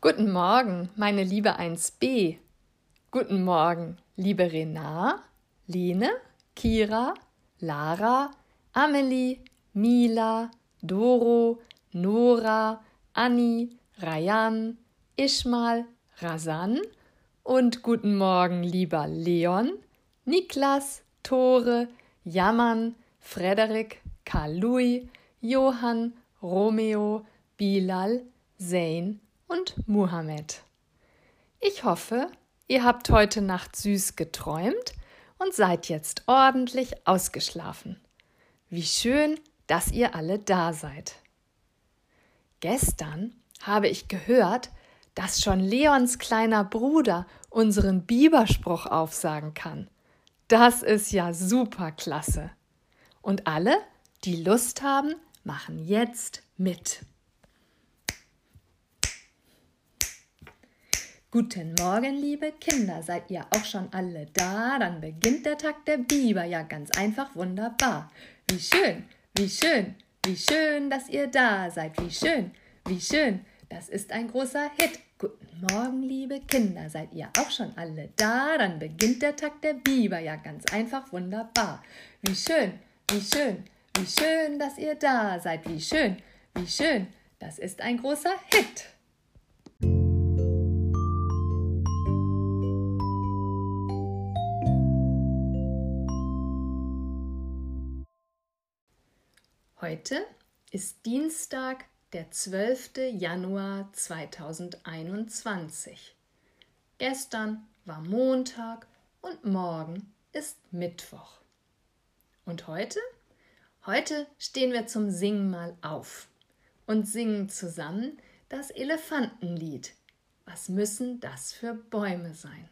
Guten Morgen, meine liebe 1b. Guten Morgen, liebe Rena, Lene, Kira, Lara, Amelie, Mila, Doro, Nora, Anni, Rayan, Ishmal, Rasan und guten Morgen, lieber Leon, Niklas, Tore, Jammern, Frederik, Karl-Louis, Johann, Romeo, Bilal, Zain und Muhammad. Ich hoffe, ihr habt heute Nacht süß geträumt und seid jetzt ordentlich ausgeschlafen. Wie schön, dass ihr alle da seid. Gestern habe ich gehört, dass schon Leons kleiner Bruder unseren Biberspruch aufsagen kann. Das ist ja super klasse. Und alle, die Lust haben, machen jetzt mit. Guten Morgen, liebe Kinder, seid ihr auch schon alle da? Dann beginnt der Tag der Biber, ja ganz einfach wunderbar. Wie schön, wie schön, wie schön, dass ihr da seid. Wie schön, wie schön, das ist ein großer Hit. Guten Morgen, liebe Kinder, seid ihr auch schon alle da? Dann beginnt der Tag der Biber, ja ganz einfach wunderbar. Wie schön, wie schön, wie schön, dass ihr da seid. Wie schön, wie schön, das ist ein großer Hit. Heute ist Dienstag, der 12. Januar 2021. Gestern war Montag und morgen ist Mittwoch. Und heute? Heute stehen wir zum Singen mal auf und singen zusammen das Elefantenlied. Was müssen das für Bäume sein?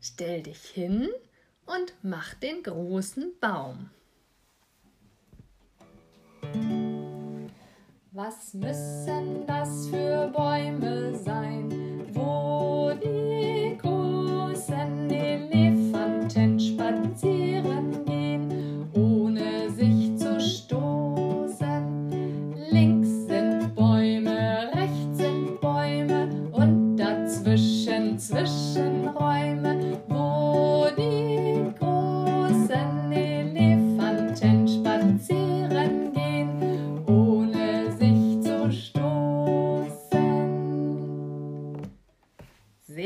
Stell dich hin und mach den großen Baum. Was müssen das für Bäume sein,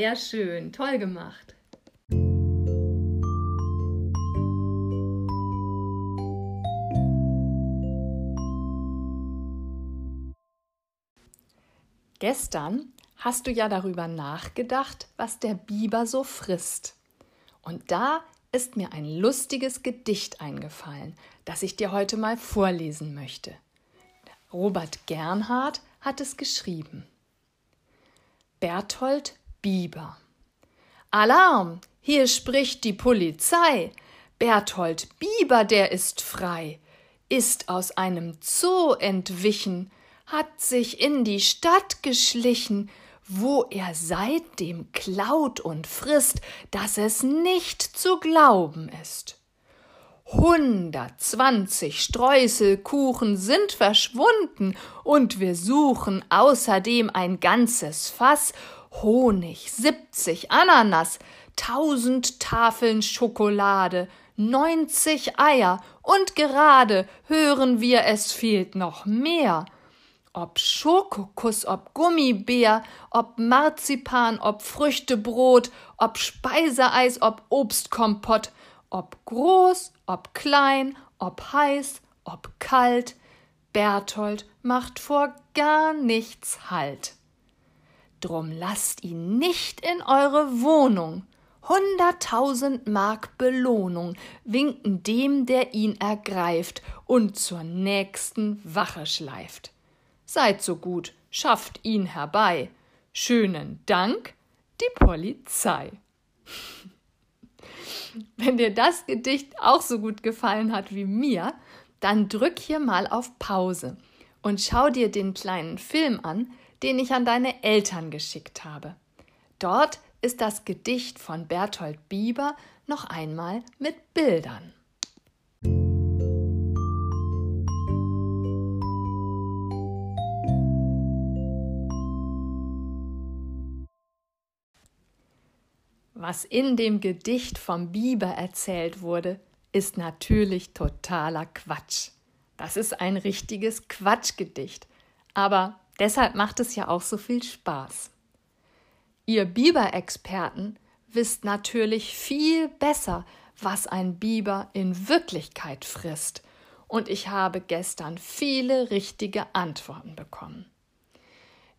Sehr schön, toll gemacht. Gestern hast du ja darüber nachgedacht, was der Biber so frisst. Und da ist mir ein lustiges Gedicht eingefallen, das ich dir heute mal vorlesen möchte. Robert Gernhardt hat es geschrieben. Berthold Biber. Alarm! Hier spricht die Polizei. Berthold Biber, der ist frei, ist aus einem Zoo entwichen, hat sich in die Stadt geschlichen, wo er seitdem klaut und frisst, dass es nicht zu glauben ist. Hundertzwanzig Streuselkuchen sind verschwunden, und wir suchen außerdem ein ganzes Fass Honig, siebzig Ananas, tausend Tafeln Schokolade, neunzig Eier und gerade hören wir, es fehlt noch mehr. Ob Schokokuss, ob Gummibär, ob Marzipan, ob Früchtebrot, ob Speiseeis, ob Obstkompott, ob groß, ob klein, ob heiß, ob kalt, Berthold macht vor gar nichts Halt. Drum lasst ihn nicht in eure Wohnung. Hunderttausend Mark Belohnung winken dem, der ihn ergreift und zur nächsten Wache schleift. Seid so gut, schafft ihn herbei. Schönen Dank, die Polizei. Wenn dir das Gedicht auch so gut gefallen hat wie mir, dann drück hier mal auf Pause und schau dir den kleinen Film an, den ich an deine Eltern geschickt habe. Dort ist das Gedicht von Berthold Bieber noch einmal mit Bildern. Was in dem Gedicht vom Biber erzählt wurde, ist natürlich totaler Quatsch. Das ist ein richtiges Quatschgedicht. Aber deshalb macht es ja auch so viel Spaß. Ihr Biber-Experten wisst natürlich viel besser, was ein Biber in Wirklichkeit frisst. Und ich habe gestern viele richtige Antworten bekommen.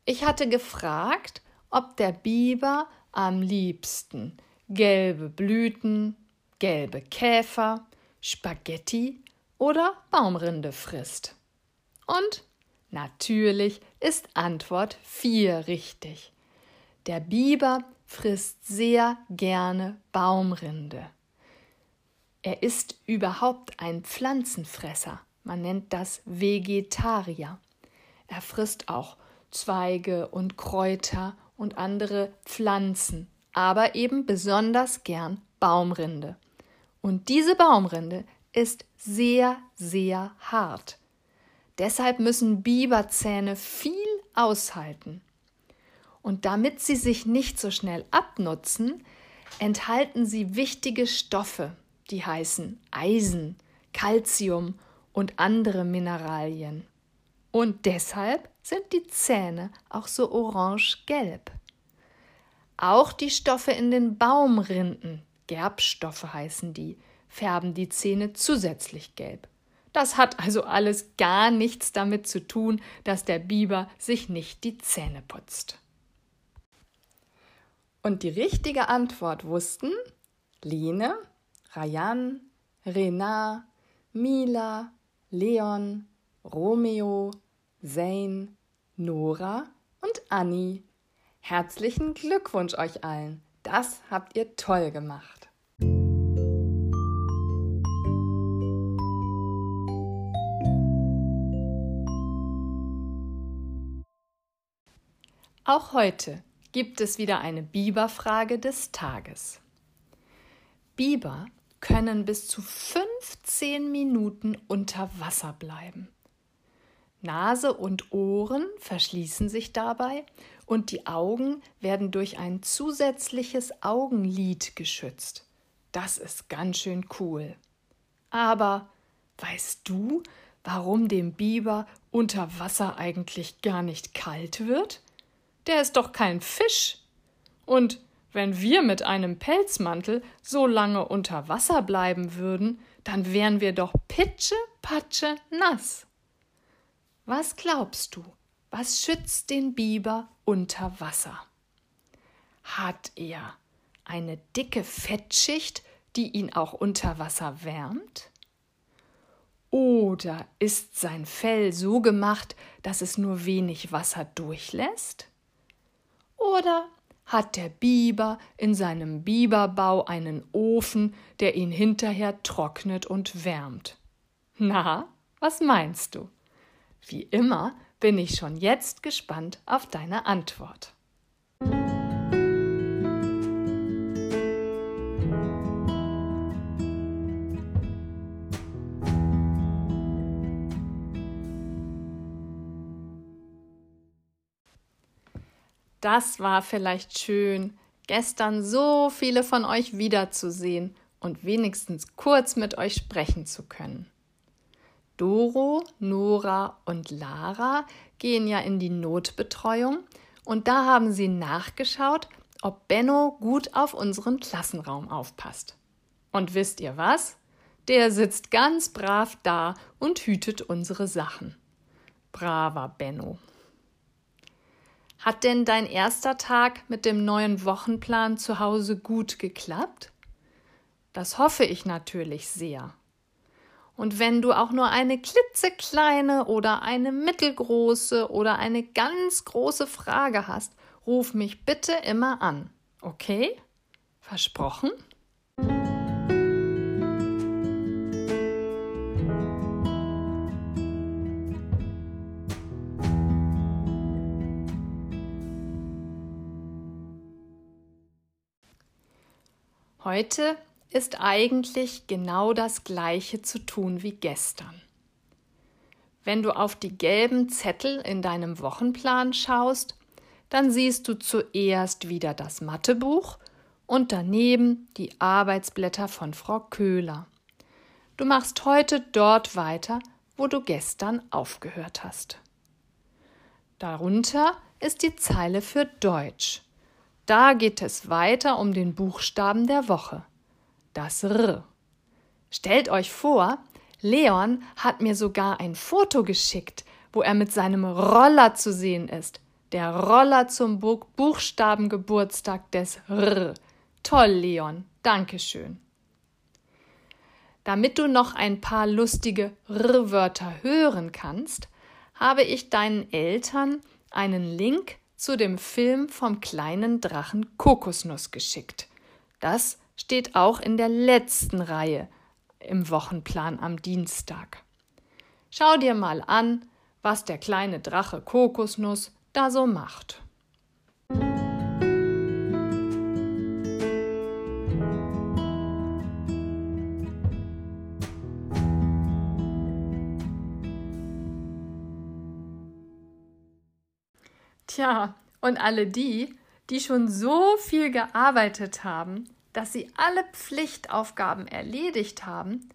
Ich hatte gefragt, ob der Biber am liebsten gelbe Blüten, gelbe Käfer, Spaghetti oder Baumrinde frisst. Und natürlich ist Antwort 4 richtig. Der Biber frisst sehr gerne Baumrinde. Er ist überhaupt ein Pflanzenfresser. Man nennt das Vegetarier. Er frisst auch Zweige und Kräuter und andere Pflanzen, aber eben besonders gern Baumrinde. Und diese Baumrinde ist sehr, sehr hart. Deshalb müssen Biberzähne viel aushalten. Und damit sie sich nicht so schnell abnutzen, enthalten sie wichtige Stoffe, die heißen Eisen, Calcium und andere Mineralien. Und deshalb sind die Zähne auch so orange-gelb. Auch die Stoffe in den Baumrinden, Gerbstoffe heißen die, färben die Zähne zusätzlich gelb. Das hat also alles gar nichts damit zu tun, dass der Biber sich nicht die Zähne putzt. Und die richtige Antwort wussten Lene, Rayan, Renat, Mila, Leon, Romeo, Zane, Nora und Anni. Herzlichen Glückwunsch euch allen. Das habt ihr toll gemacht. Auch heute gibt es wieder eine Biberfrage des Tages. Biber können bis zu 15 Minuten unter Wasser bleiben. Nase und Ohren verschließen sich dabei und die Augen werden durch ein zusätzliches Augenlid geschützt. Das ist ganz schön cool. Aber weißt du, warum dem Biber unter Wasser eigentlich gar nicht kalt wird? Der ist doch kein Fisch. Und wenn wir mit einem Pelzmantel so lange unter Wasser bleiben würden, dann wären wir doch pitsche, patsche nass. Was glaubst du, was schützt den Biber unter Wasser? Hat er eine dicke Fettschicht, die ihn auch unter Wasser wärmt? Oder ist sein Fell so gemacht, dass es nur wenig Wasser durchlässt? Oder hat der Biber in seinem Biberbau einen Ofen, der ihn hinterher trocknet und wärmt? Na, was meinst du? Wie immer bin ich schon jetzt gespannt auf deine Antwort. Das war vielleicht schön, gestern so viele von euch wiederzusehen und wenigstens kurz mit euch sprechen zu können. Doro, Nora und Lara gehen ja in die Notbetreuung und da haben sie nachgeschaut, ob Benno gut auf unseren Klassenraum aufpasst. Und wisst ihr was? Der sitzt ganz brav da und hütet unsere Sachen. Braver Benno. Hat denn dein erster Tag mit dem neuen Wochenplan zu Hause gut geklappt? Das hoffe ich natürlich sehr. Und wenn du auch nur eine klitzekleine oder eine mittelgroße oder eine ganz große Frage hast, ruf mich bitte immer an. Okay? Versprochen? Heute ist eigentlich genau das gleiche zu tun wie gestern. Wenn du auf die gelben Zettel in deinem Wochenplan schaust, dann siehst du zuerst wieder das Mathebuch und daneben die Arbeitsblätter von Frau Köhler. Du machst heute dort weiter, wo du gestern aufgehört hast. Darunter ist die Zeile für Deutsch. Da geht es weiter um den Buchstaben der Woche. Das R. Stellt euch vor, Leon hat mir sogar ein Foto geschickt, wo er mit seinem Roller zu sehen ist. Der Roller zum Buchstabengeburtstag des R. Toll, Leon. Dankeschön. Damit du noch ein paar lustige R-Wörter hören kannst, habe ich deinen Eltern einen Link zu dem Film vom kleinen Drachen Kokosnuss geschickt. Das steht auch in der letzten Reihe im Wochenplan am Dienstag. Schau dir mal an, was der kleine Drache Kokosnuss da so macht. Tja, und alle die, die schon so viel gearbeitet haben, dass sie alle Pflichtaufgaben erledigt haben,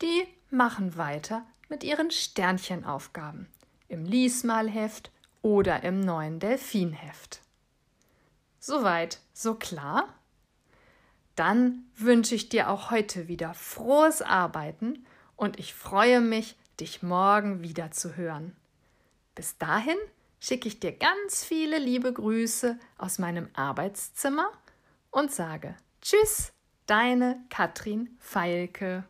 die machen weiter mit ihren Sternchenaufgaben im Liesmalheft oder im neuen Delfinheft. Soweit, so klar? Dann wünsche ich dir auch heute wieder frohes Arbeiten und ich freue mich, dich morgen wieder zu hören. Bis dahin schicke ich dir ganz viele liebe Grüße aus meinem Arbeitszimmer und sage Tschüss, deine Katrin Feilke.